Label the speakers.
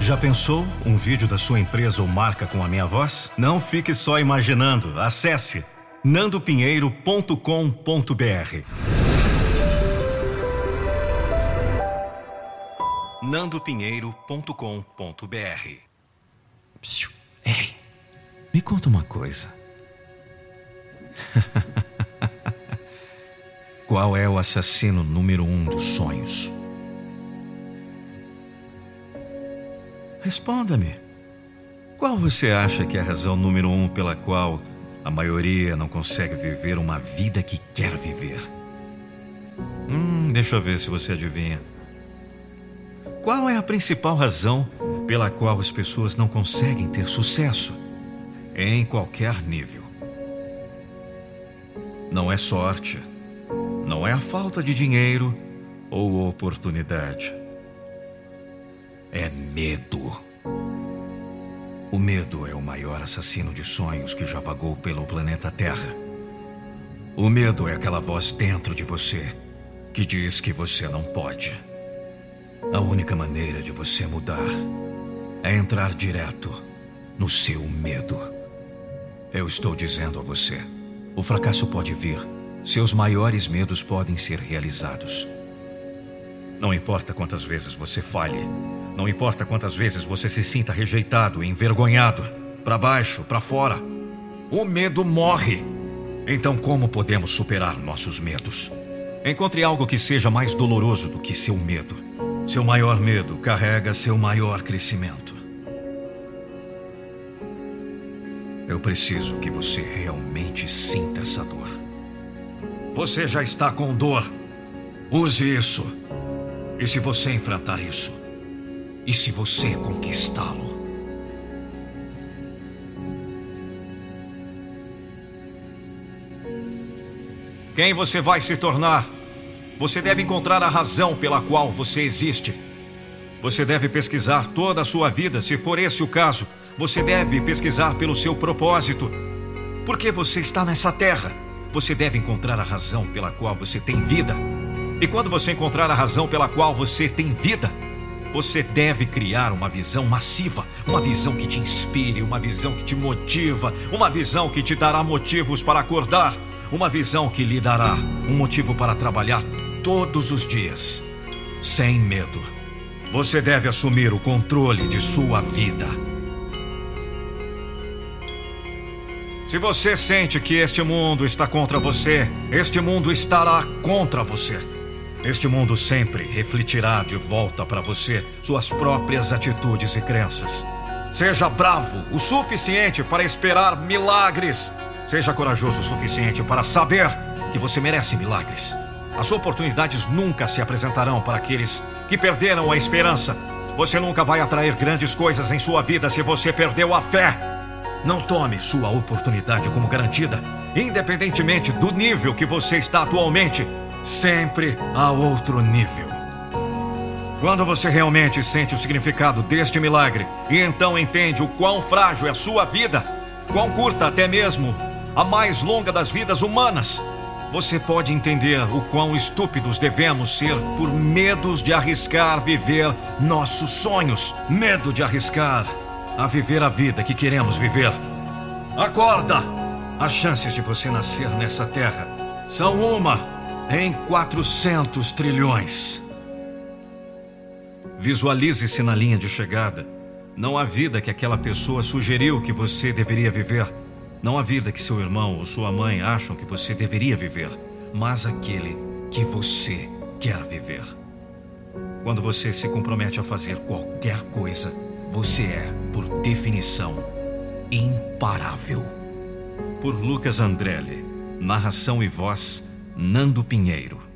Speaker 1: Já pensou um vídeo da sua empresa ou marca com a minha voz? Não fique só imaginando. Acesse nandopinheiro.com.br. nandopinheiro.com.br. Ei, me conta uma coisa. Qual é o assassino número um dos sonhos? Responda-me. Qual você acha que é a razão número um pela qual a maioria não consegue viver uma vida que quer viver? Hum, deixa eu ver se você adivinha. Qual é a principal razão pela qual as pessoas não conseguem ter sucesso em qualquer nível? Não é sorte, não é a falta de dinheiro ou oportunidade é medo. O medo é o maior assassino de sonhos que já vagou pelo planeta Terra. O medo é aquela voz dentro de você que diz que você não pode. A única maneira de você mudar é entrar direto no seu medo. Eu estou dizendo a você: o fracasso pode vir, seus maiores medos podem ser realizados. Não importa quantas vezes você falhe, não importa quantas vezes você se sinta rejeitado, envergonhado, para baixo, para fora, o medo morre. Então, como podemos superar nossos medos? Encontre algo que seja mais doloroso do que seu medo. Seu maior medo carrega seu maior crescimento. Eu preciso que você realmente sinta essa dor. Você já está com dor. Use isso. E se você enfrentar isso, e se você conquistá-lo? Quem você vai se tornar? Você deve encontrar a razão pela qual você existe. Você deve pesquisar toda a sua vida, se for esse o caso. Você deve pesquisar pelo seu propósito. Por que você está nessa terra? Você deve encontrar a razão pela qual você tem vida. E quando você encontrar a razão pela qual você tem vida, você deve criar uma visão massiva, uma visão que te inspire, uma visão que te motiva, uma visão que te dará motivos para acordar, uma visão que lhe dará um motivo para trabalhar todos os dias, sem medo. Você deve assumir o controle de sua vida. Se você sente que este mundo está contra você, este mundo estará contra você. Este mundo sempre refletirá de volta para você suas próprias atitudes e crenças. Seja bravo o suficiente para esperar milagres. Seja corajoso o suficiente para saber que você merece milagres. As oportunidades nunca se apresentarão para aqueles que perderam a esperança. Você nunca vai atrair grandes coisas em sua vida se você perdeu a fé. Não tome sua oportunidade como garantida, independentemente do nível que você está atualmente sempre a outro nível. Quando você realmente sente o significado deste milagre e então entende o quão frágil é a sua vida, quão curta até mesmo a mais longa das vidas humanas, você pode entender o quão estúpidos devemos ser por medos de arriscar viver nossos sonhos, medo de arriscar a viver a vida que queremos viver. Acorda! As chances de você nascer nessa terra são uma em 400 trilhões. Visualize-se na linha de chegada. Não a vida que aquela pessoa sugeriu que você deveria viver. Não a vida que seu irmão ou sua mãe acham que você deveria viver. Mas aquele que você quer viver. Quando você se compromete a fazer qualquer coisa, você é, por definição, imparável. Por Lucas Andrelli. Narração e voz Nando Pinheiro.